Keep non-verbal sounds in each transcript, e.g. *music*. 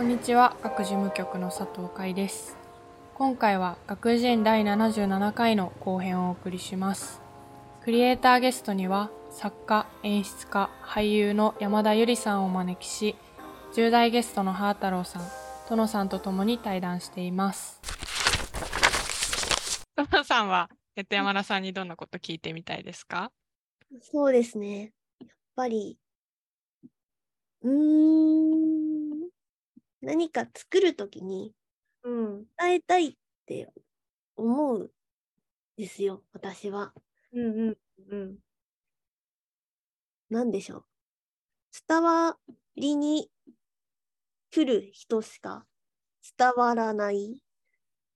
こんにちは、学事務局の佐藤海です。今回は学人第77回の後編をお送りします。クリエイターゲストには作家、演出家、俳優の山田ゆりさんをお招きし、10代ゲストのハー太郎さん、殿さんと共に対談しています。殿さんは、えっと、山田さんにどんなこと聞いてみたいですか？そうですね。やっぱり、うーん、何か作るときにうん。伝えたいって思うんですよ、私は。うんうんうん。なんでしょう。伝わりに来る人しか伝わらない。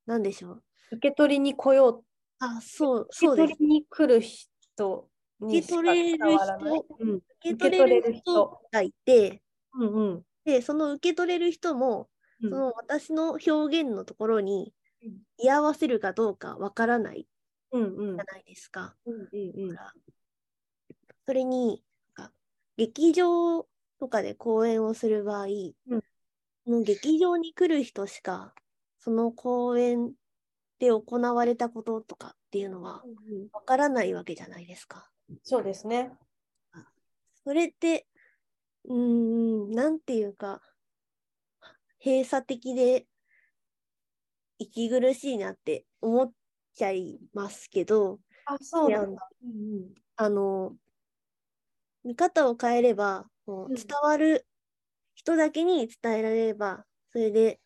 なんでしょう。受け取りに来よう。あ、そう、受そうです。け取りに来る人にしか受け取れる伝わらない人うん。受け取れる人がいて、うんうん。で、その受け取れる人も、うんその私の表現のところにうん居合わせるかどうかわからないじゃないですか。それに、劇場とかで公演をする場合、うんその劇場に来る人しか、その公演で行われたこととかっていうのはわからないわけじゃないですか。そうですね。それって、うーん、なんていうか、閉鎖的で息苦しいなって思っちゃいますけど、あ、そうなんだ。うんあの、見方を変えれば、伝わる人だけに伝えられれば、それで、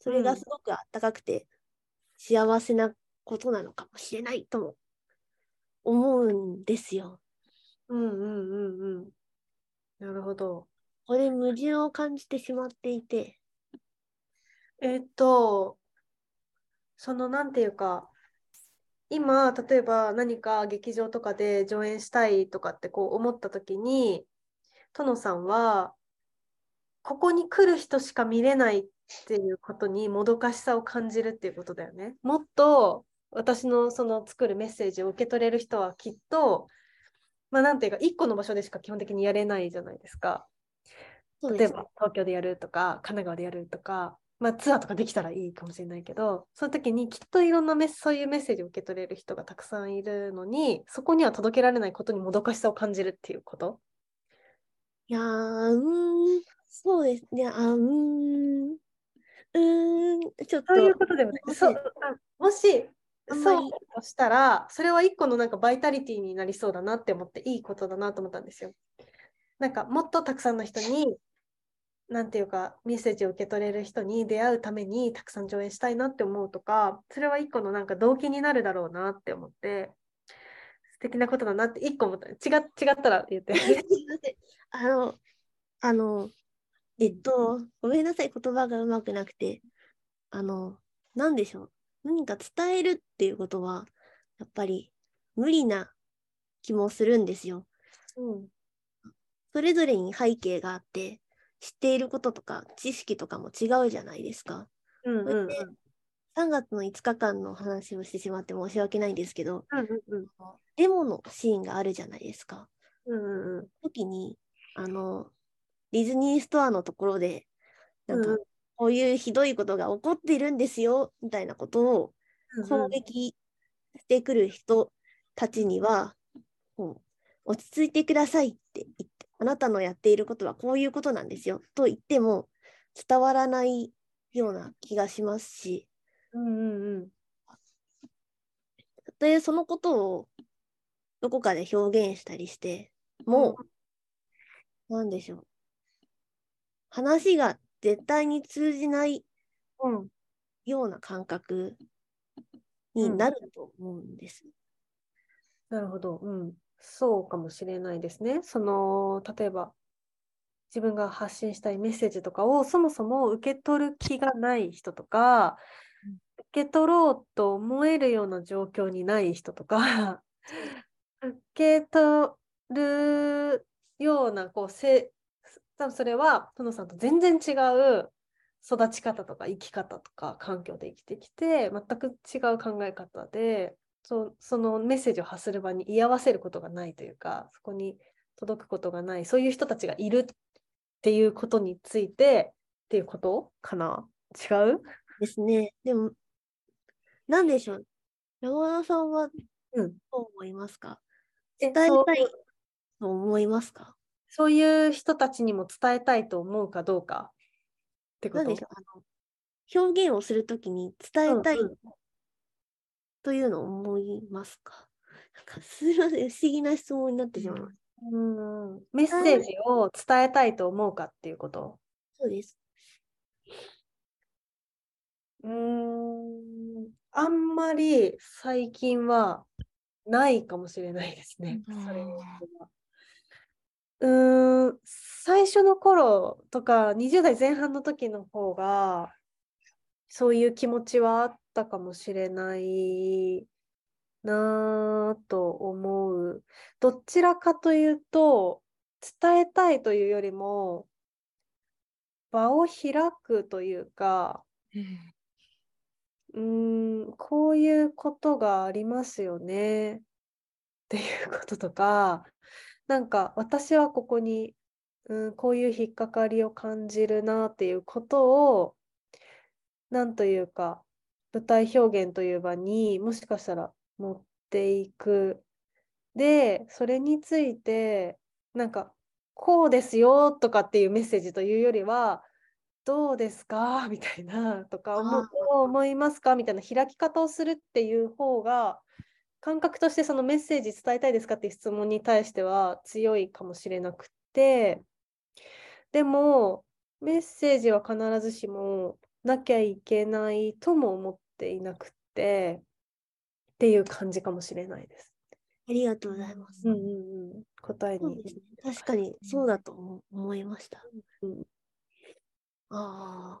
それうんがすごくあったかくて幸せなことなのかもしれないとも思うんですよ。うんうんうんうん。なるほど。これ矛盾を感じてしまっていて、えっと、そのなんていうか、今、例えば何か劇場とかで上演したいとかってこう思った時に、殿さんは、ここに来る人しか見れないっていうことにもどかしさを感じるっていうことだよね。もっと私のその作るメッセージを受け取れる人はきっと、まあなんていうか、一個の場所でしか基本的にやれないじゃないですか。例えば東京でやるとか神奈川でやるとか、まあ、ツアーとかできたらいいかもしれないけどその時にきっといろんなメッそういうメッセージを受け取れる人がたくさんいるのにそこには届けられないことにもどかしさを感じるっていうこと。いやー、うーん、そうです。ね、あ、うーん、うーん、ちょっと、そういうことでもない。もし。そうあもしそうとしたらそれは一個のなんかバイタリティになりそうだなって思っていいことだなと思ったんですよ。なんかもっとたくさんの人になんていうかメッセージを受け取れる人に出会うためにたくさん上演したいなって思うとかそれは一個のなんか動機になるだろうなって思って素敵なことだなって一個思った違違ったら言って。あの、あの、えっと、ごめんなさい、言葉がうまくなくて、あの、なんでしょう。何か伝えるっていうことは、やっぱり無理な気もするんですよ。うんそれぞれに背景があって、知っていることとか知識とかも違うじゃないですか。うんうんそれで3月の5日間の話をしてしまって申し訳ないんですけど、うんうんデモのシーンがあるじゃないですか。うんうんうん時に、あの、ディズニーストアのところで、なんかうん、こういうひどいことが起こっているんですよ、みたいなことを攻撃してくる人たちには、こう落ち着いてくださいって言って、あなたのやっていることはこういうことなんですよ、と言っても伝わらないような気がしますし、うんうんうん。たとえそのことをどこかで表現したりしても、なんでしょう。話が絶対に通じないうん。ような感覚になると思うんです。なるほど、うん、そうかもしれないですね。その例えば自分が発信したいメッセージとかをそもそも受け取る気がない人とか、受け取ろうと思えるような状況にない人とか、*laughs* 受け取るようなこうせ多分それは殿さんと全然違う育ち方とか生き方とか環境で生きてきて全く違う考え方でそそのメッセージを発する場に居合わせることがないというかそこに届くことがないそういう人たちがいるっていうことについてっていうことかな？違う？ですね。でも、なんでしょう。山田さんはうん。どう思いますか？う伝えたいと思いますか？そういう人たちにも伝えたいと思うかどうかってこと？でしょうあの表現をするときに伝えたいうんうんというのを思いますか、なんかすみません、不思議な質問になってしまいます。うんメッセージを伝えたいと思うかっていうこと？そうです。うーん、あんまり最近はないかもしれないですね。うんそれはうーん、最初の頃とか20代前半の時の方がそういう気持ちはあったかもしれないなぁと思う。どちらかというと伝えたいというよりも場を開くというかうんうーん、こういうことがありますよねっていうこととか、なんか私はここに、うん、こういう引っかかりを感じるなっていうことを、なんというか、舞台表現という場にもしかしたら持っていく。で、それについて、なんか、こうですよとかっていうメッセージというよりは、どうですか？みたいなとか、思いますか？みたいな開き方をするっていう方が、感覚としてそのメッセージ伝えたいですかっていう質問に対しては強いかもしれなくて、でも、メッセージは必ずしもなきゃいけないとも思っていなくて、っていう感じかもしれないです。ありがとうございます。うんうんうん。答えにね。確かにそうだと思思いました。うんあ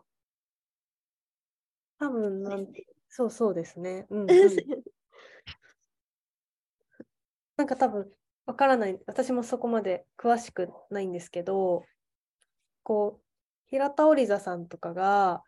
多分あ、なん。そうそうですね。うん *laughs* うんなんか多分わからない、私もそこまで詳しくないんですけど、こう、平田織座さんとかが、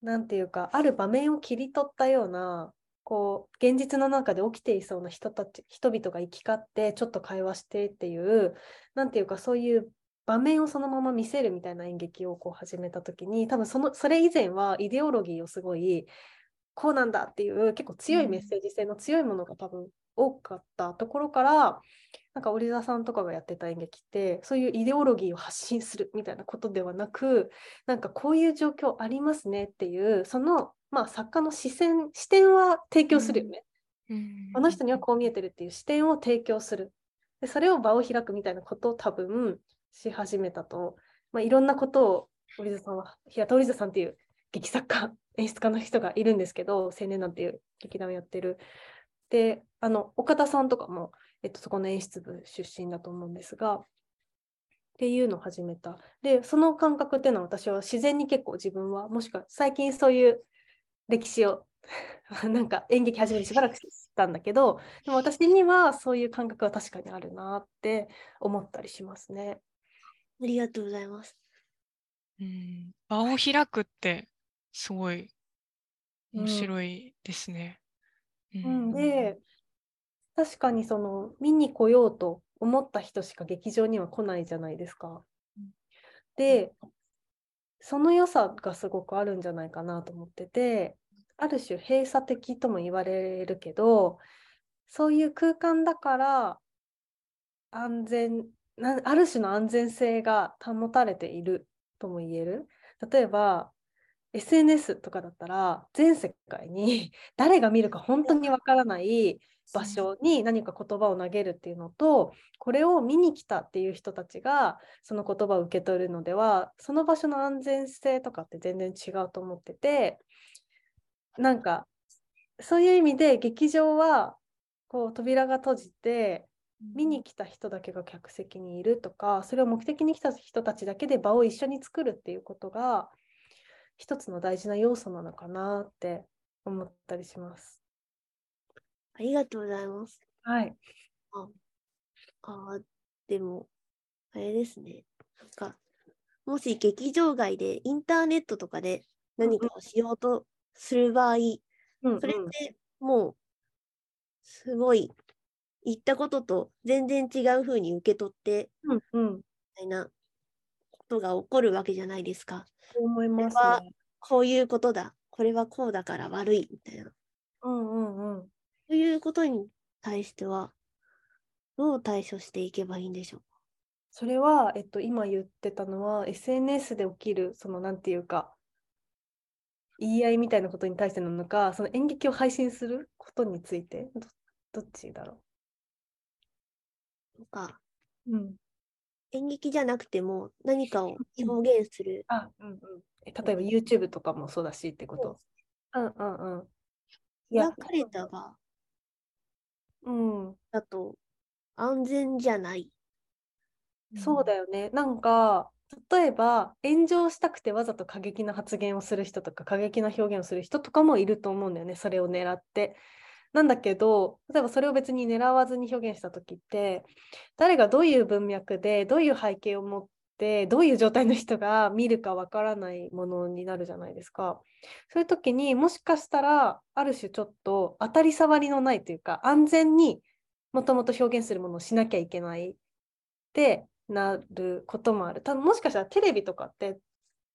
なんていうか、ある場面を切り取ったような、こう、現実の中で起きていそうな人たち、人々が行き交って、ちょっと会話してっていう、なんていうか、そういう場面をそのまま見せるみたいな演劇をこう始めたときに、多分その、それ以前はイデオロギーをすごい、こうなんだっていう結構強いメッセージ性の強いものが多分多かったところから、なんか織田さんとかがやってた演劇ってそういうイデオロギーを発信するみたいなことではなくなんかこういう状況ありますねっていうその、まあ、作家の視線視点は提供するよね、うん。この人にはこう見えてるっていう視点を提供する。でそれを場を開くみたいなことを多分し始めたと、まあ、いろんなことを織田さんは平田織田さんっていう劇作家演出家の人がいるんですけど青年団っていう劇団をやってるであの岡田さんとかも、えっと、そこの演出部出身だと思うんですがっていうのを始めたでその感覚っていうのは私は自然に結構自分はもしくは最近そういう歴史を *laughs* なんか演劇始めてしばらくしたんだけどでも私にはそういう感覚は確かにあるなって思ったりしますね。ありがとうございます。うん場を開くってすごいうん面白いですね。ううん、で確かにその見に来ようと思った人しか劇場には来ないじゃないですかうん。でその良さがすごくあるんじゃないかなと思っててある種閉鎖的とも言われるけどそういう空間だから安全なある種の安全性が保たれているとも言える。例えば SNS とかだったら全世界に *laughs* 誰が見るか本当にわからない場所に何か言葉を投げるっていうのとこれを見に来たっていう人たちがその言葉を受け取るのではその場所の安全性とかって全然違うと思っててなんかそういう意味で劇場はこう扉が閉じて見に来た人だけが客席にいるとかそれを目的に来た人たちだけで場を一緒に作るっていうことが一つの大事な要素なのかなって思ったりします。ありがとうございます。はい。ああ、でも、あれですね。なんか、もし劇場外でインターネットとかで何かをしようとする場合、うんそれってもう、すごい、言ったことと全然違う風に受け取って、うんうんみたいなこことが起こるわけじゃないですか。そう思いますこれはね。こういうことだ。これはこうだから悪いみたいな。うんうんうん。そういうことに対しては、どう対処していけばいいんでしょう？それは、えっと、今言ってたのは SNS で起きるそのなんていうか言い合いみたいなことに対してなのかその演劇を配信することについてどどっちだろとか、う、うん、演劇じゃなくても何かを表現する。あ、うんうん、え例えば YouTube とかもそうだしってこと？うんうんうんうんだと安全じゃない。そうだよね。なんか、例えば、炎上したくてわざと過激な発言をする人とか、過激な表現をする人とかもいると思うんだよね、それを狙って。なんだけど、例えばそれを別に狙わずに表現した時って、誰がどういう文脈で、どういう背景を持って、どういう状態の人が見るかわからないものになるじゃないですか。そういう時にもしかしたら、ある種ちょっと当たり障りのないというか、安全にもともと表現するものをしなきゃいけないってなることもある。多分もしかしたらテレビとかって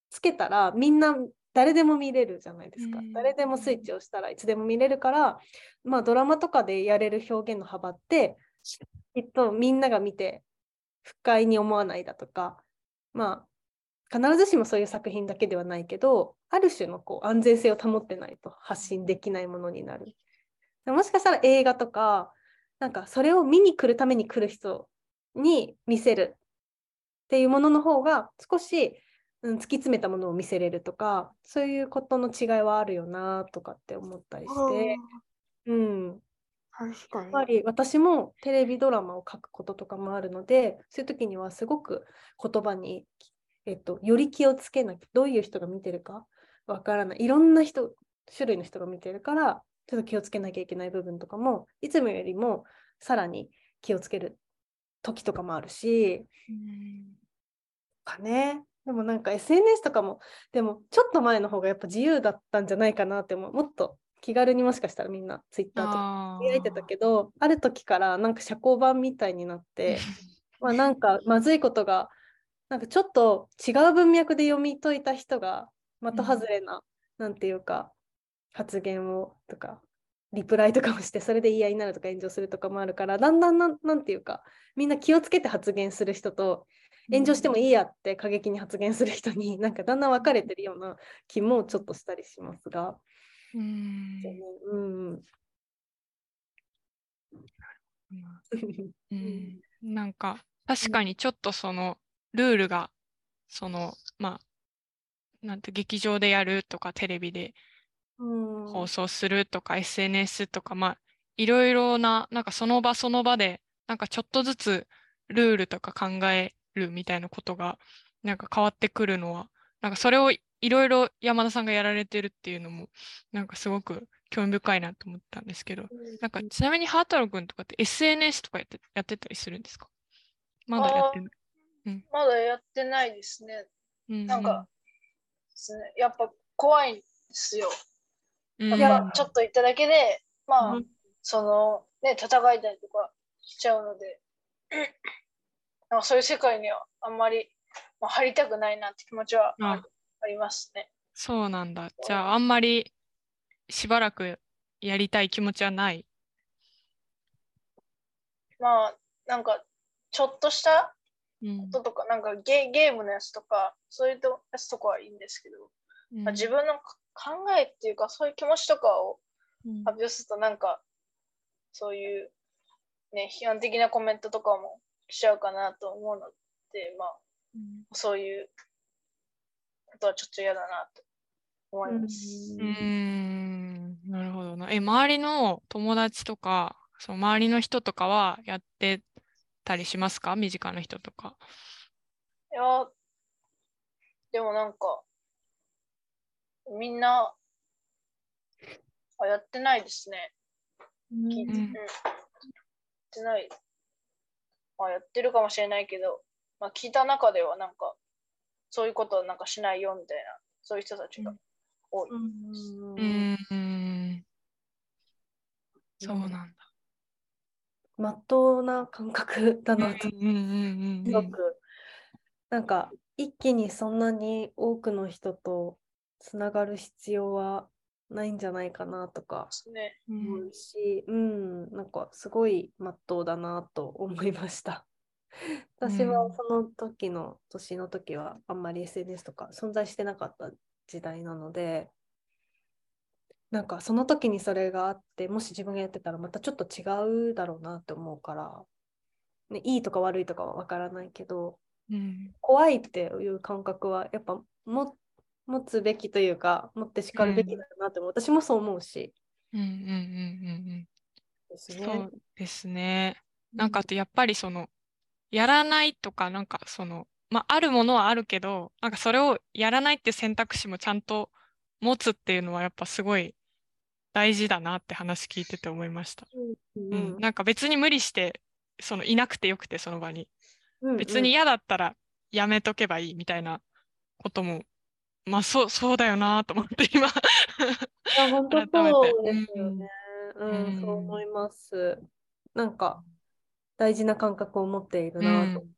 つけたらみんな誰でも見れるじゃないですか。うん誰でもスイッチをしたらいつでも見れるから、まあドラマとかでやれる表現の幅ってきっとみんなが見て不快に思わないだとか、まあ必ずしもそういう作品だけではないけど、ある種のこう安全性を保ってないと発信できないものになる。もしかしたら映画とか、なんかそれを見に来るために来る人に見せるっていうものの方が少し、うん、突き詰めたものを見せれるとかそういうことの違いはあるよなとかって思ったりして、うん、確かに。やっぱり私もテレビドラマを書くこととかもあるのでそういう時にはすごく言葉に、えっと、より気をつけなきゃどういう人が見てるかわからない。いろんな人種類の人が見てるからちょっと気をつけなきゃいけない部分とかもいつもよりもさらに気をつける時とかもあるし。かねでもなんか SNS とかもでもちょっと前の方がやっぱ自由だったんじゃないかなって思う。もっと気軽にもしかしたらみんな Twitter とかあつぶやいてたけどある時からなんか社交版みたいになって *laughs* まあなんかまずいことがなんかちょっと違う文脈で読み解いた人が的外れな、なんていうか発言をとかリプライとかもしてそれで言い合いになるとか炎上するとかもあるからだんだんなんなんていうかみんな気をつけて発言する人と炎上してもいいやって過激に発言する人に *laughs* なんかだんだん分かれてるような気もちょっとしたりしますが。うん。うんうん。なんか確かにちょっとそのルールがそのまあなんて劇場でやるとかテレビでうん。放送するとか SNS とかまあいろいろななんかその場その場でなんかちょっとずつルールとか考えるみたいなことがなんか変わってくるのはなんかそれをいろいろ山田さんがやられてるっていうのもなんかすごく興味深いなと思ったんですけどなんかちなみにハートロ君とかって SNS とかやってやってたりするんですか？まだやってない。まだやってないですね。うんなんかですね、やっぱ怖いんですよ。うん、やっぱちょっと言っただけで、まあ、うん。その、ね、戦いたりとかしちゃうので、なんかそういう世界にはあんまり、まあ、入りたくないなって気持ちはありますね。そうなんだ。じゃああんまりしばらくやりたい気持ちはない？まあ、なんか、ちょっとしたうんこととか、なんかゲゲームのやつとか、そういうとやつとかはいいんですけど、まあ、自分のか考えっていうか、そういう気持ちとかをうん発表すると、なんか、そういう、ね、批判的なコメントとかもしちゃうかなと思うので、まあ、うんそういうことはちょっと嫌だなと思います。うーん、なるほどな。え、周りの友達とか、その周りの人とかはやってたりしますか？身近な人とか。いや、でもなんか、みんな、あ、やってないですね。聞いて、ううんん。やってない。まあ、やってるかもしれないけど、まあ、聞いた中ではなんか、そういうことはなんかしないよみたいな、そういう人たちが多い。うん。うーん、そうなんだ。まっとうな感覚だなと。うんうんうんうんすごく、なんか一気にそんなに多くの人とつながる必要はないんじゃないかなとかね。思うし、うん、なんかすごいまっとうだなと思いました。*laughs* 私はうんその時の年の時はあんまり SNS とか存在してなかった時代なので、なんかその時にそれがあって、もし自分がやってたらまたちょっと違うだろうなって思うから、ね、いいとか悪いとかはわからないけど、うん怖いっていう感覚はやっぱも持つべきというか、持ってしかるべきだなって思う、私もそう思うし。うんうんうんうん。うんそうですね。なんかあとやっぱりそのやらないとかなんかそのまああるものはあるけどなんかそれをやらないって選択肢もちゃんと持つっていうのはやっぱすごい大事だなって話聞いてて思いました。うんうん、なんか別に無理してそのいなくてよくてその場に。うん。別に嫌だったらやめとけばいいみたいなこともまあそうそうだよなと思って今いや、本当そうですよね。うん、うんそう思います。なんか、大事な感覚を持っているなと。うん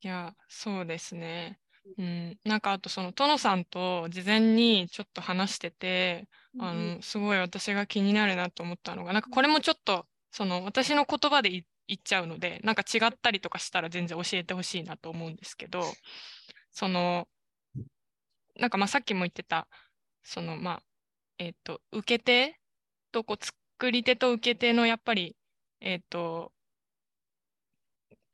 いや、そうですね。うん、なんかあとそのトノさんと事前にちょっと話してて、あの、すごい私が気になるなと思ったのが、なんかこれもちょっとその私の言葉で言言っちゃうので、なんか違ったりとかしたら全然教えてほしいなと思うんですけど、その、なんかまあさっきも言ってた、そのまあ、えっと、受け手とこう作り手と受け手のやっぱり、えっと、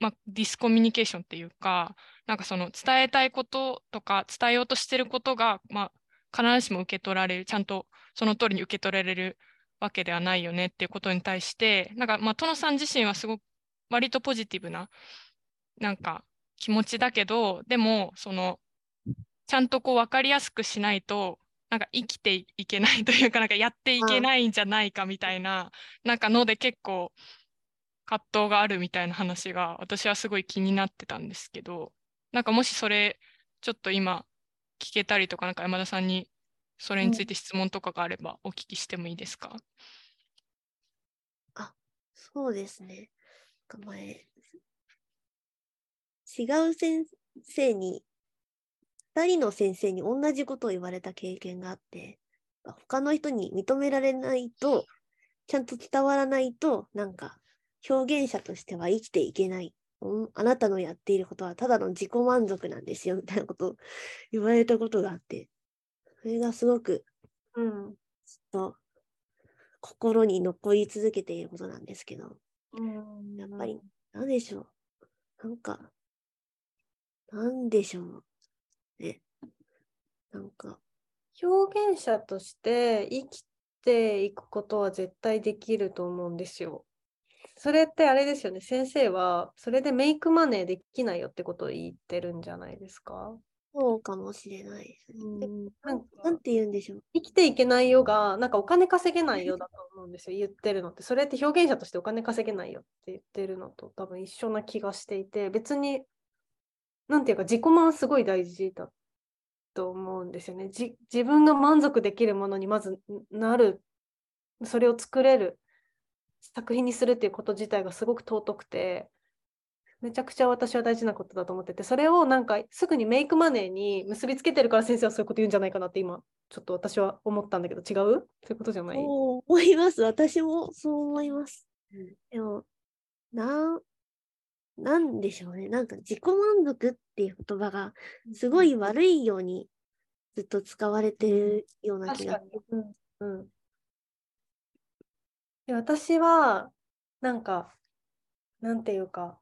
まあ、ディスコミュニケーションっていうか、なんかその伝えたいこととか伝えようとしてることが、まあ、必ずしも受け取られる、ちゃんとその通りに受け取られるわけではないよねっていうことに対して、なんかまあ、殿さん自身はすごく割とポジティブな、なんか気持ちだけど、でも、その、ちゃんとこう分かりやすくしないと、なんか生きていけないというか、なんかやっていけないんじゃないかみたいな、なんかので結構葛藤があるみたいな話が私はすごい気になってたんですけど、なんかもしそれちょっと今聞けたりとか、なんか山田さんにそれについて質問とかがあればお聞きしてもいいですか、そうですね。前、違う先生に、二人の先生に同じことを言われた経験があって、他の人に認められないと、ちゃんと伝わらないと、なんか、表現者としては生きていけない。うんあなたのやっていることはただの自己満足なんですよ、みたいなことを言われたことがあって、それがすごくうん。ずっと心に残り続けていることなんですけど、うんやっぱりなんでしょう。なんか、なんでしょう。ね。なんか、表現者として生きていくことは絶対できると思うんですよ。それってあれですよね。先生はそれでメイクマネーできないよってことを言ってるんじゃないですか？そうかもしれないですね。でなんかなんて言うんでしょう。生きていけないよが、なんかお金稼げないよだと思うんですよ、言ってるのって。それって表現者としてお金稼げないよって言ってるのと多分一緒な気がしていて、別に、なんていうか自己満すごい大事だと思うんですよね。じ自分が満足できるものにまずなる、それを作れる、作品にするっていうこと自体がすごく尊くて、めちゃくちゃ私は大事なことだと思ってて、それをなんかすぐにメイクマネーに結びつけてるから先生はそういうこと言うんじゃないかなって今、ちょっと私は思ったんだけど、違う？そういうことじゃない？思います。私もそう思います。うん。でも、なん、なんでしょうね。なんか自己満足っていう言葉がすごい悪いようにずっと使われてるような気が。確かに。うん。うん。で私は、なんか、なんていうか、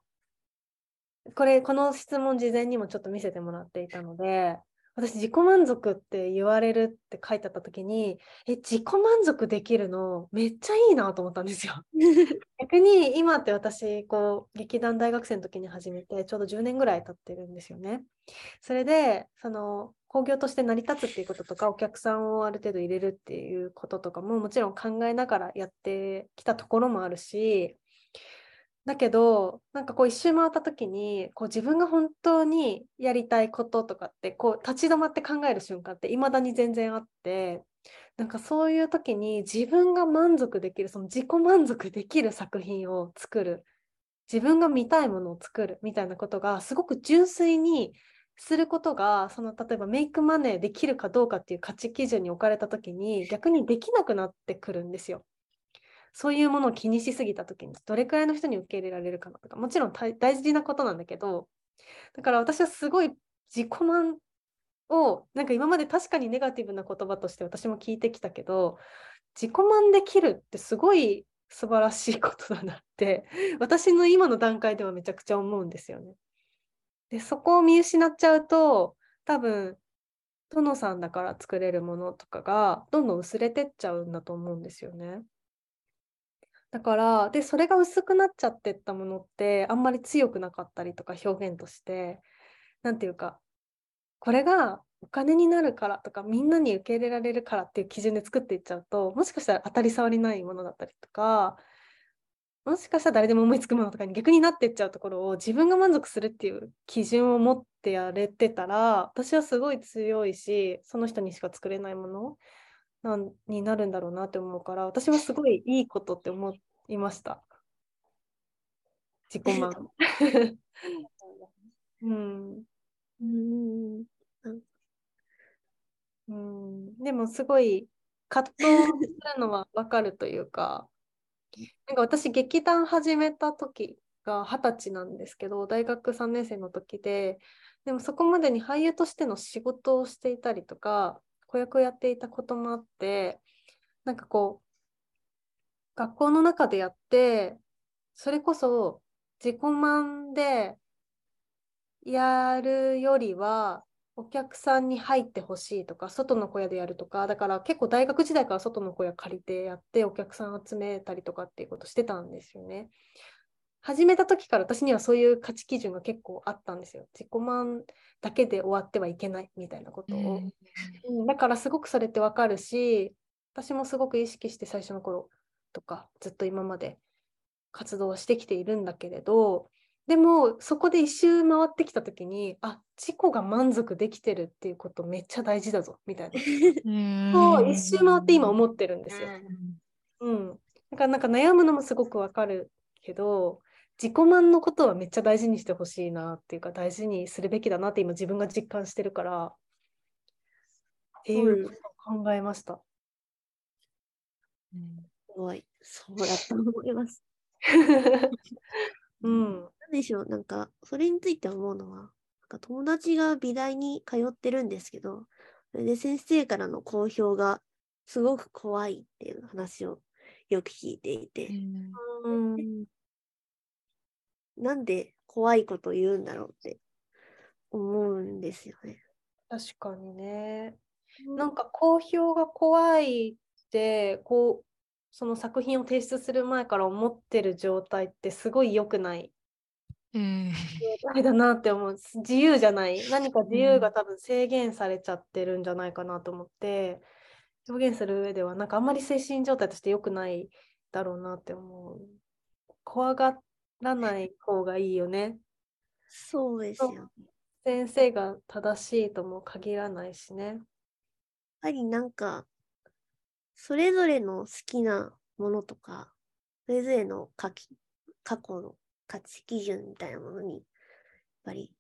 これ、この質問事前にもちょっと見せてもらっていたので、私、自己満足って言われるって書いてあったときに、え、自己満足できるのめっちゃいいなと思ったんですよ。*laughs* 逆に今って私、こう、劇団大学生の時に始めて、ちょうど10年ぐらい経ってるんですよね。それで、その、興行として成り立つっていうこととか、お客さんをある程度入れるっていうこととかももちろん考えながらやってきたところもあるし、だけど、なんかこう一周回った時に、こう自分が本当にやりたいこととかって、こう立ち止まって考える瞬間って未だに全然あって、なんかそういう時に自分が満足できる、その自己満足できる作品を作る、自分が見たいものを作るみたいなことがすごく純粋にすることがその例えばメイクマネーできるかどうかっていう価値基準に置かれた時に逆にできなくなってくるんですよ。そういうものを気にしすぎた時にどれくらいの人に受け入れられるかなとかもちろん大事なことなんだけどだから私はすごい自己満をなんか今まで確かにネガティブな言葉として私も聞いてきたけど自己満できるってすごい素晴らしいことだなって私の今の段階ではめちゃくちゃ思うんですよね。でそこを見失っちゃうと多分殿さんだから作れるものとかがどんどん薄れてっちゃうんだと思うんですよね。だからでそれが薄くなっちゃってったものってあんまり強くなかったりとか表現として何て言うかこれがお金になるからとかみんなに受け入れられるからっていう基準で作っていっちゃうともしかしたら当たり障りないものだったりとかもしかしたら誰でも思いつくものとかに逆になっていっちゃうところを自分が満足するっていう基準を持ってやれてたら私はすごい強いしその人にしか作れないものなんになるんだろうなって思うから私はすごいいいことって思いました。自己満。*laughs* うん。うん。うん。でもすごい葛藤するのは分かるというかなんか私劇団始めた時が二十歳なんですけど大学3年生の時ででもそこまでに俳優としての仕事をしていたりとか子役をやっていたこともあってなんかこう学校の中でやってそれこそ自己満でやるよりはお客さんに入ってほしいとか外の小屋でやるとかだから結構大学時代から外の小屋借りてやってお客さん集めたりとかっていうことしてたんですよね。始めた時から私にはそういう価値基準が結構あったんですよ。自己満だけで終わってはいけないみたいなことを。うん、だからすごくそれってわかるし私もすごく意識して最初の頃とかずっと今まで活動してきているんだけれどでもそこで一周回ってきた時にあ自己が満足できてるっていうことめっちゃ大事だぞみたいな *laughs* そう一周回って今思ってるんですよ。うん、だからなんか悩むのもすごくわかるけど自己満のことはめっちゃ大事にしてほしいなっていうか大事にするべきだなって今自分が実感してるからっていうことを考えました。すごい。そうだと思います。*laughs* うん、なんでしょう、なんか、それについて思うのは、なんか友達が美大に通ってるんですけど、それで先生からの好評がすごく怖いっていう話をよく聞いていて、うんなんで怖いこと言うんだろうって思うんですよね。確かにね。なんか好評が怖いってこうその作品を提出する前から思ってる状態ってすごい良くないうん。状態だなって思う。自由じゃない。何か自由が多分制限されちゃってるんじゃないかなと思って表現する上ではなんかあんまり精神状態として良くないだろうなって思う。怖がらない方がいいよねそうですよ。やっ先生が正しいとも限らないしねぱりなんか、それぞれの好きなものとか、それぞれの過き過去の価値基準みたいなものに、やっぱり、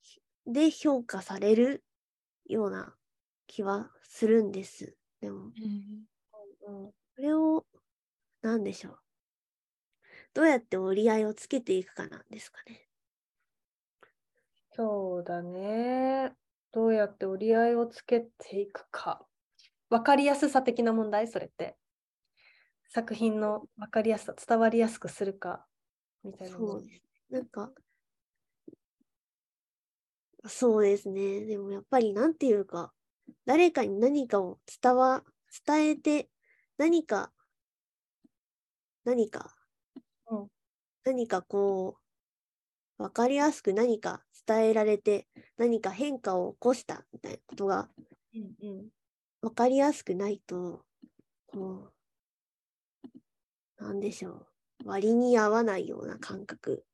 で評価されるような気はするんです。でも、うんそれを、なんでしょう。どうやって折り合いをつけていくかなんですかね。そうだね。どうやって折り合いをつけていくか。分かりやすさ的な問題？それって。作品の分かりやすさ、伝わりやすくするか、みたいな。そうです。なんか、そうですね。でもやっぱりなんていうか、誰かに何かを伝わ、伝えて、何か、何か、うん何かこう、わかりやすく何か伝えられて、何か変化を起こしたみたいなことがうんうんわかりやすくないと、こう、なんでしょう。割に合わないような感覚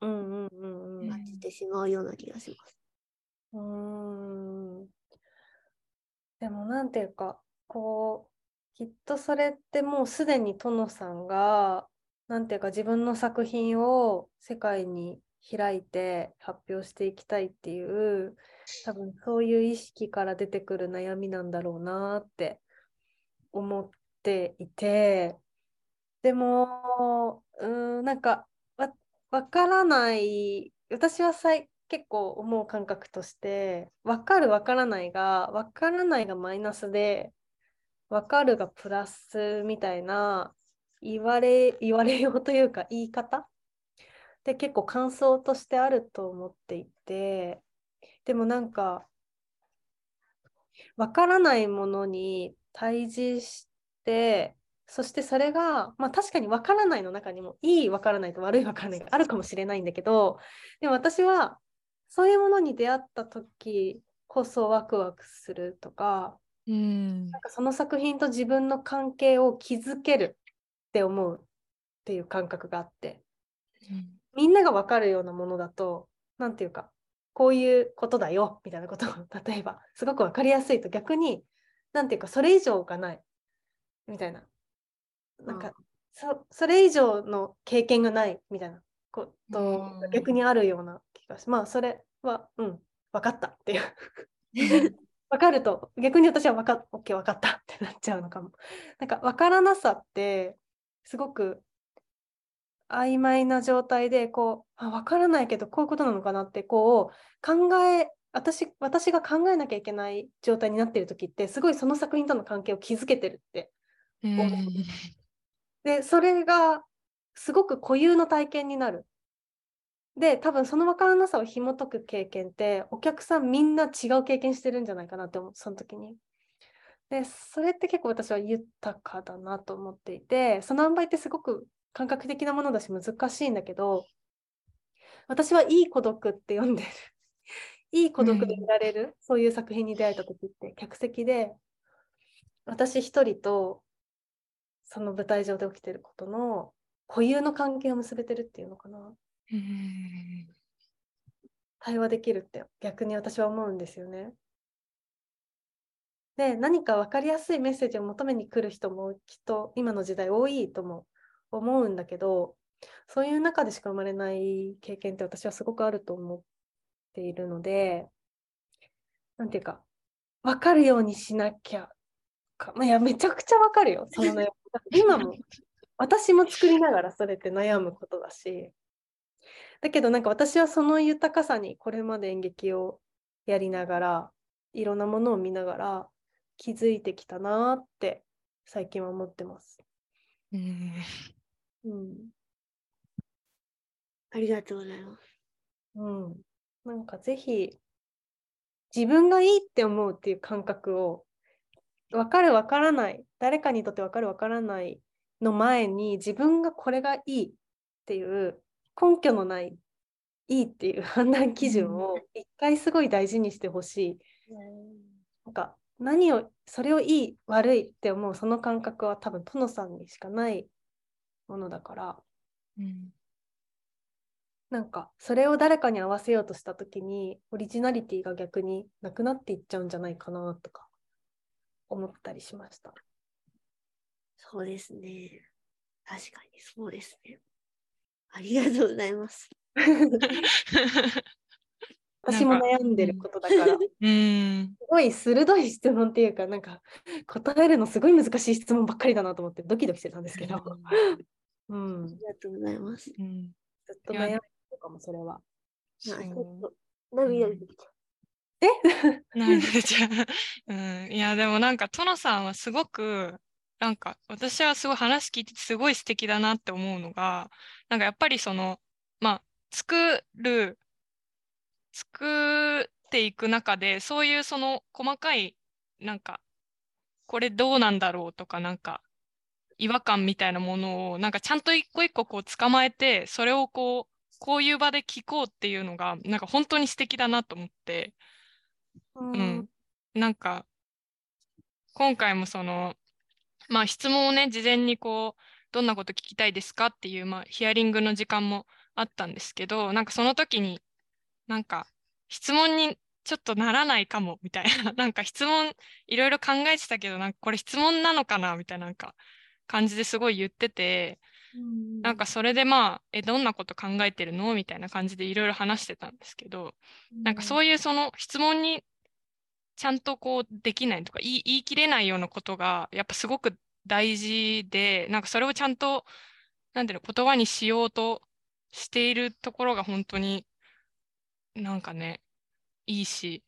うんうんうんうん感じてしまうような気がします。うーんでもなんていうかこうきっとそれってもうすでに殿さんがなんていうか自分の作品を世界に開いて発表していきたいっていう多分そういう意識から出てくる悩みなんだろうなって思っていてでもうんなんかわ分からない私はさい結構思う感覚として分かる分からないが分からないがマイナスで分かるがプラスみたいな言われ言われようというか言い方？で結構感想としてあると思っていてでもなんか分からないものに対峙してそしてそれが、まあ、確かに分からないの中にもいい分からないと悪い分からないがあるかもしれないんだけどでも私はそういうものに出会った時こそワクワクするとかうん。なんかその作品と自分の関係を築けるって思うっていう感覚があって。みんなが分かるようなものだと何て言うかこういうことだよみたいなことを *laughs* 例えばすごく分かりやすいと逆に何て言うかそれ以上がないみたいな。なんかそそれ以上の経験がないみたいな。ことが逆にあるような気がしまあそれはうん分かったっていう。*laughs* 分かると逆に私は分かっ OK 分かったってなっちゃうのかも。なんか分からなさってすごく曖昧な状態でこうあ分からないけどこういうことなのかなってこう考え私私が考えなきゃいけない状態になってる時ってすごいその作品との関係を築けてるってうん。思う。でそれがすごく固有の体験になる。で多分その分からなさを紐解く経験ってお客さんみんな違う経験してるんじゃないかなって思うその時にでそれって結構私は豊かだなと思っていてその塩梅ってすごく感覚的なものだし難しいんだけど私はいい孤独って呼んでる。*laughs* いい孤独でいられる、そういう作品に出会えた時って客席で私一人とその舞台上で起きてることの固有の関係を結べてるっていうのかな。うん対話できるって逆に私は思うんですよね。で何か分かりやすいメッセージを求めに来る人もきっと今の時代多いとも思うんだけどそういう中でしか生まれない経験って私はすごくあると思っているのでなんていうか分かるようにしなきゃか、まあ、いやめちゃくちゃ分かるよそのね今も私も作りながらそれって悩むことだし。だけどなんか私はその豊かさにこれまで演劇をやりながらいろんなものを見ながら気づいてきたなーって最近は思ってます。うんうん。ありがとうございます。うん。なんかぜひ自分がいいって思うっていう感覚を分かる分からない誰かにとって分かる分からないの前に自分がこれがいいっていう根拠のないいいっていう判断基準を一回すごい大事にしてほしい。なんか何をそれをいい悪いって思うその感覚は多分トノさんにしかないものだからうんなんかそれを誰かに合わせようとした時にオリジナリティが逆になくなっていっちゃうんじゃないかなとか思ったりしました。そうですね。確かにそうですね。ありがとうございます。私も悩んでることだから、すうん。*laughs* ごい鋭い質問っていうか、なんか答えるのすごい難しい質問ばっかりだなと思ってドキドキしてたんですけど、うん、ず *laughs* ありがとうございます。うん。っと悩んでるかも、それは。涙出てきた。*laughs* なんでじゃあ、うん、いやでもなんかトさんはすごくなんか私はすごい話聞いててすごい素敵だなって思うのがなんかやっぱりそのまあ作る作っていく中でそういうその細かいなんかこれどうなんだろうとかなんか違和感みたいなものをなんかちゃんと一個一個こう捕まえてそれをこうこういう場で聞こうっていうのがなんか本当に素敵だなと思って。ううん、なんか今回もそのまあ質問をね事前にこうどんなこと聞きたいですかっていう、まあ、ヒアリングの時間もあったんですけどなんかその時になんか質問にちょっとならないかもみたいな。*laughs* なんか質問いろいろ考えてたけどなんかこれ質問なのかなみたいななんか感じですごい言ってて。なんかそれでまあえどんなこと考えてるのみたいな感じでいろいろ話してたんですけど、なんかそういうその質問にちゃんとこうできないとか言い言い切れないようなことがやっぱすごく大事でなんかそれをちゃんとなんていうの言葉にしようとしているところが本当になんかねいいし。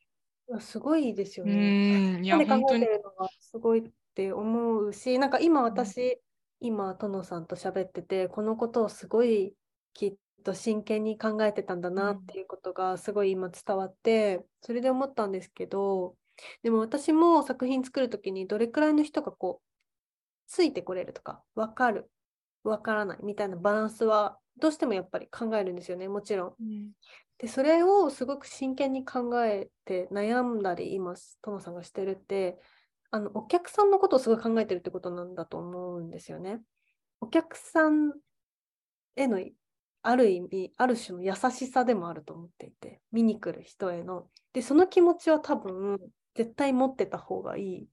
すごいですようね。いやなんで考えてるのがすごいって思うし、なんか今私、今、殿さんと喋ってて、このことをすごいきっと真剣に考えてたんだなっていうことがすごい今伝わって、それで思ったんですけど、でも私も作品作るときにどれくらいの人がこう、ついてこれるとか、わかる、わからないみたいなバランスはどうしてもやっぱり考えるんですよね、もちろん。うんで、それをすごく真剣に考えて悩んだり、今、殿さんがしてるって、あの、お客さんのことをすごい考えてるってことなんだと思うんですよね。お客さんへの、ある意味、ある種の優しさでもあると思っていて、見に来る人への。で、その気持ちは多分、絶対持ってた方がいい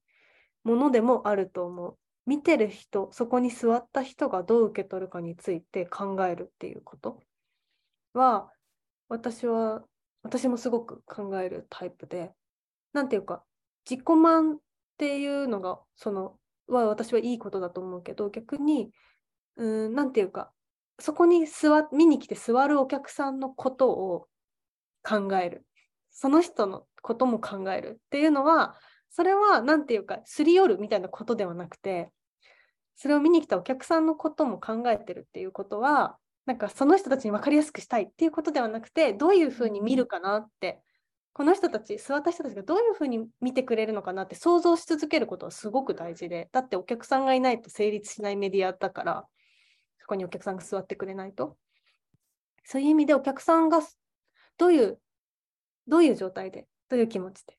ものでもあると思う。見てる人、そこに座った人がどう受け取るかについて考えるっていうことは、私は、私もすごく考えるタイプで、なんていうか、自己満っていうのが、その、は私はいいことだと思うけど、逆に、うーん、なんていうか、そこに座、見に来て座るお客さんのことを考える。その人のことも考えるっていうのは、それは、なんていうか、すり寄るみたいなことではなくて、それを見に来たお客さんのことも考えてるっていうことは、なんかその人たちに分かりやすくしたいっていうことではなくて、どういうふうに見るかなって、この人たち、座った人たちがどういうふうに見てくれるのかなって想像し続けることはすごく大事で、だってお客さんがいないと成立しないメディアだから、そこにお客さんが座ってくれないと。そういう意味でお客さんがどういう、どういう状態で、どういう気持ちで、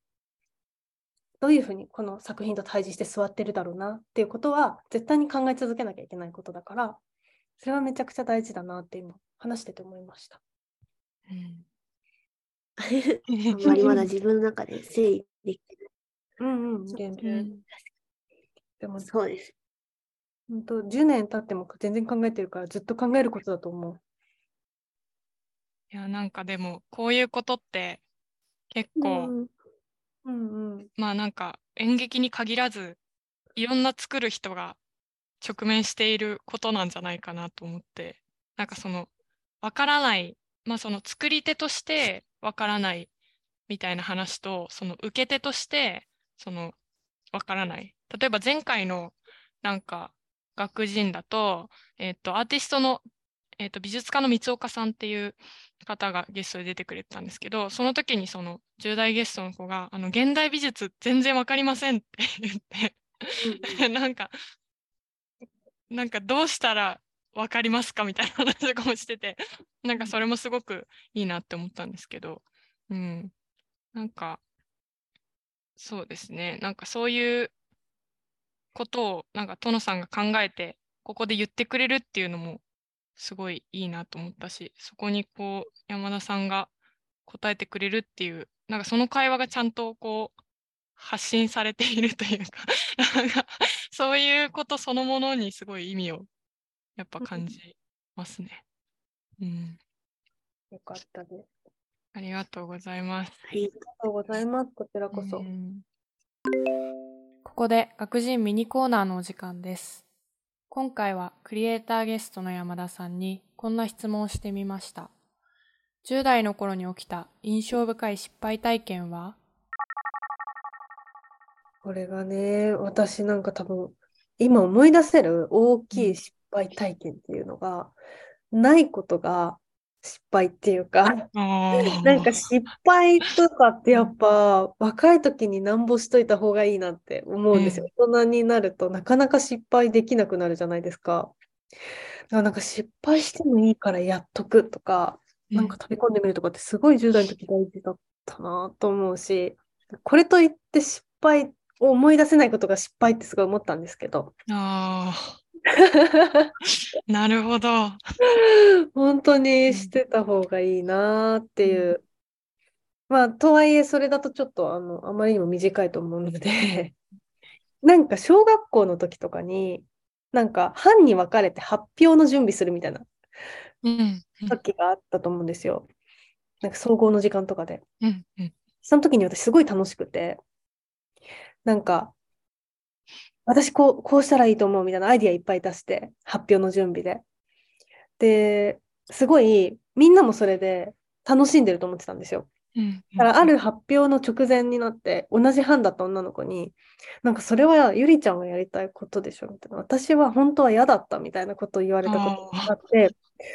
どういうふうにこの作品と対峙して座ってるだろうなっていうことは絶対に考え続けなきゃいけないことだから、それはめちゃくちゃ大事だなって今話してて思いました。うん *laughs* あんまりまだ自分の中で整理できてうんうん、そう全然。うんでもない。そうです。本当10年経っても全然考えてるからずっと考えることだと思う。いやなんかでもこういうことって結構、うんうんうん。まあなんか演劇に限らずいろんな作る人が直面していることなんじゃないかなと思って。なんかそのわからないまあその作り手としてわからないみたいな話とその受け手としてそのわからない。例えば前回のなんか学人だと,、えっとアーティストの、えっと美術家の三岡さんっていう方がゲストで出てくれてたんですけどその時にその10代ゲストの子が「あの現代美術全然わかりません」って言って *laughs* なんかなんかどうしたらわかりますかみたいな話とかもしててなんかそれもすごくいいなって思ったんですけどうん。なんかそうですね。なんかそういうことをなんか殿さんが考えてここで言ってくれるっていうのもすごいいいなと思ったしそこにこう山田さんが答えてくれるっていうなんかその会話がちゃんとこう発信されているというか *laughs* そういうことそのものにすごい意味をやっぱ感じますね。うん、よかったです。ありがとうございます。ありがとうございます。こちらこそ。うんここで学人ミニコーナーのお時間です。今回はクリエイターゲストの山田さんにこんな質問をしてみました。10代の頃に起きた印象深い失敗体験は？これがね、私なんか多分、今思い出せる大きい失敗体験っていうのが、ないことが失敗っていうか、なんか失敗とかってやっぱ若い時になんぼしといた方がいいなって思うんですよ。大人になるとなかなか失敗できなくなるじゃないですか。だからなんか失敗してもいいからやっとくとか、なんか飛び込んでみるとかってすごい10代の時大事だったなと思うし、これといって失敗を思い出せないことが失敗ってすごい思ったんですけど。あー *laughs* なるほど。本当にしてた方がいいなっていう。まあ、とはいえ、それだとちょっと、あの、あまりにも短いと思うので、*laughs* なんか小学校の時とかに、なんか班に分かれて発表の準備するみたいなうん。時があったと思うんですよ。なんか総合の時間とかで。うん。うん。その時に私すごい楽しくて、なんか、私こう、こうしたらいいと思うみたいなアイディアいっぱい出して、発表の準備で。で、すごい、みんなもそれで楽しんでると思ってたんですよ。うん。だからある発表の直前になって、同じ班だった女の子に、なんかそれはゆりちゃんがやりたいことでしょみたいな。私は本当は嫌だったみたいなことを言われたことがあって、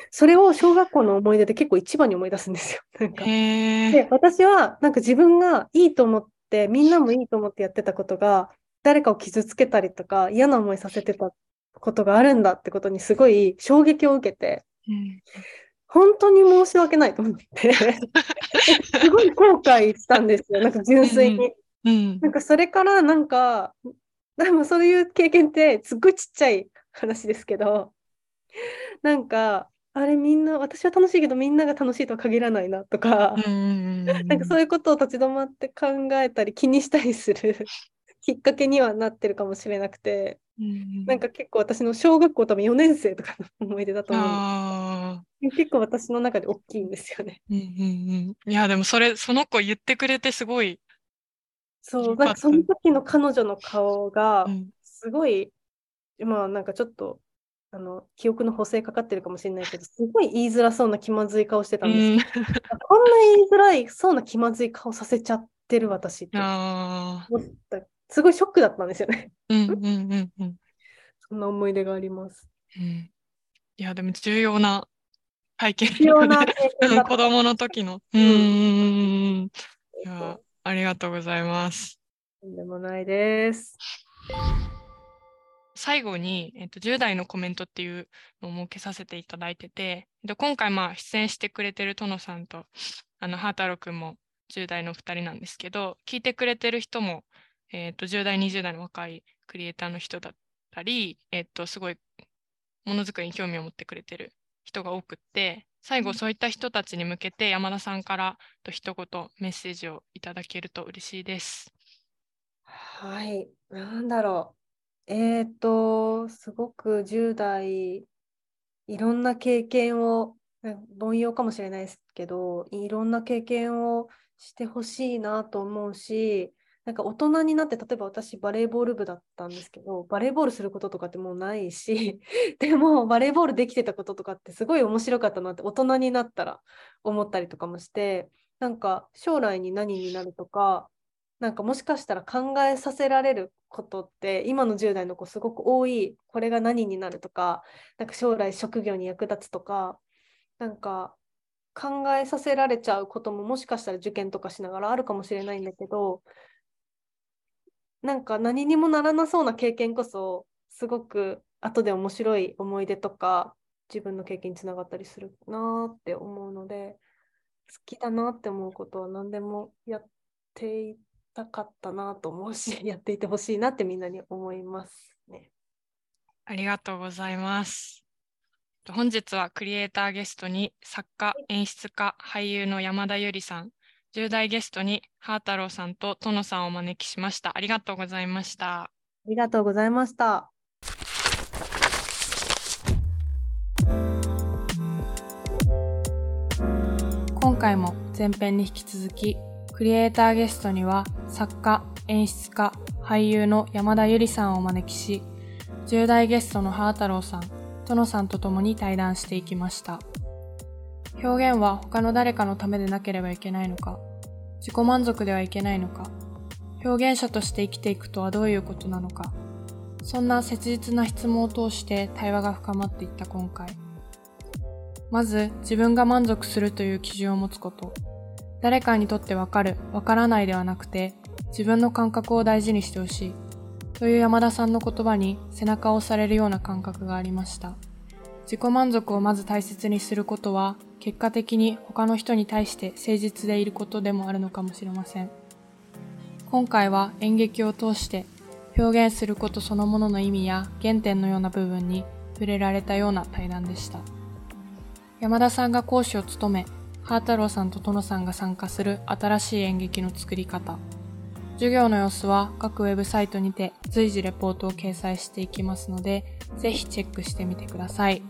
それを小学校の思い出で結構一番に思い出すんですよ。なんか。で私はなんか自分がいいと思って、みんなもいいと思ってやってたことが、誰かを傷つけたりとか、嫌な思いさせてたことがあるんだってことにすごい衝撃を受けて、うん。本当に申し訳ないと思って、すごい後悔したんですよ。なんか純粋に。うん。なんかそれからなんか、でもそういう経験ってすっごいちっちゃい話ですけど、なんか、あれみんな、私は楽しいけどみんなが楽しいとは限らないなとか、うん。なんかそういうことを立ち止まって考えたり気にしたりする *laughs* きっかけにはなってるかもしれなくて、うん。なんか結構私の小学校多分4年生とかの思い出だと思う。です結構私の中で大きいんですよね。うんうんうん。いや、でもそれ、その子言ってくれてすごい。そう、なんかその時の彼女の顔がうん。すごい、まあなんかちょっと、あの、記憶の補正かかってるかもしれないけど、すごい言いづらそうな気まずい顔してたんですよ。うん。こんな言いづらいそうな気まずい顔させちゃってる私って。思った。すごいショックだったんですよね。うんうんうんうん。そんな思い出があります。うん。いや、でも重要な体験必要な *laughs* 子供の時の。うんありがとうございます。とんでもないです。最後に、えっと、10代のコメントっていうのを設けさせていただいてて、えっと、今回、まあ、出演してくれてる殿さんと、あの、ハータロくんも10代の2人なんですけど、聞いてくれてる人も、えっと、10代、20代の若いクリエイターの人だったり、えっと、すごい、ものづくりに興味を持ってくれてる人が多くって、最後、そういった人たちに向けて、山田さんからと一言メッセージをいただけると嬉しいです。はい、なんだろう。えっと、すごく10代、いろんな経験を、凡庸かもしれないですけど、いろんな経験をしてほしいなと思うし、なんか大人になって、例えば私バレーボール部だったんですけど、バレーボールすることとかってもうないし、*laughs* でもバレーボールできてたこととかってすごい面白かったなって大人になったら思ったりとかもして、なんか将来に何になるとか、なんかもしかしたら考えさせられることって今の10代の子すごく多いこれが何になるとかなんか将来職業に役立つとかなんか考えさせられちゃうことももしかしたら受験とかしながらあるかもしれないんだけどなんか何にもならなそうな経験こそすごく後で面白い思い出とか自分の経験につながったりするなって思うので好きだなって思うことは何でもやっていてたかったなと思うし *laughs* やっていてほしいなってみんなに思いますね。ありがとうございます。本日はクリエイターゲストに作家、演出家、俳優の山田ゆりさん、10代ゲストにハー太郎さんと殿さんをお招きしました。ありがとうございました。ありがとうございました。今回も前編に引き続き、クリエイターゲストには作家、演出家、俳優の山田ゆりさんをお招きし、10代ゲストのハー太郎さん、殿さんと共に対談していきました。表現は他の誰かのためでなければいけないのか、自己満足ではいけないのか、表現者として生きていくとはどういうことなのか、そんな切実な質問を通して対話が深まっていった今回。まず自分が満足するという基準を持つこと。誰かにとってわかる、わからないではなくて、自分の感覚を大事にしてほしい。という山田さんの言葉に背中を押されるような感覚がありました。自己満足をまず大切にすることは、結果的に他の人に対して誠実でいることでもあるのかもしれません。今回は演劇を通して表現することそのものの意味や原点のような部分に触れられたような対談でした。山田さんが講師を務め、ハー太郎さんと殿さんが参加する新しい演劇の作り方授業の様子は各ウェブサイトにて随時レポートを掲載していきますので、ぜひチェックしてみてください。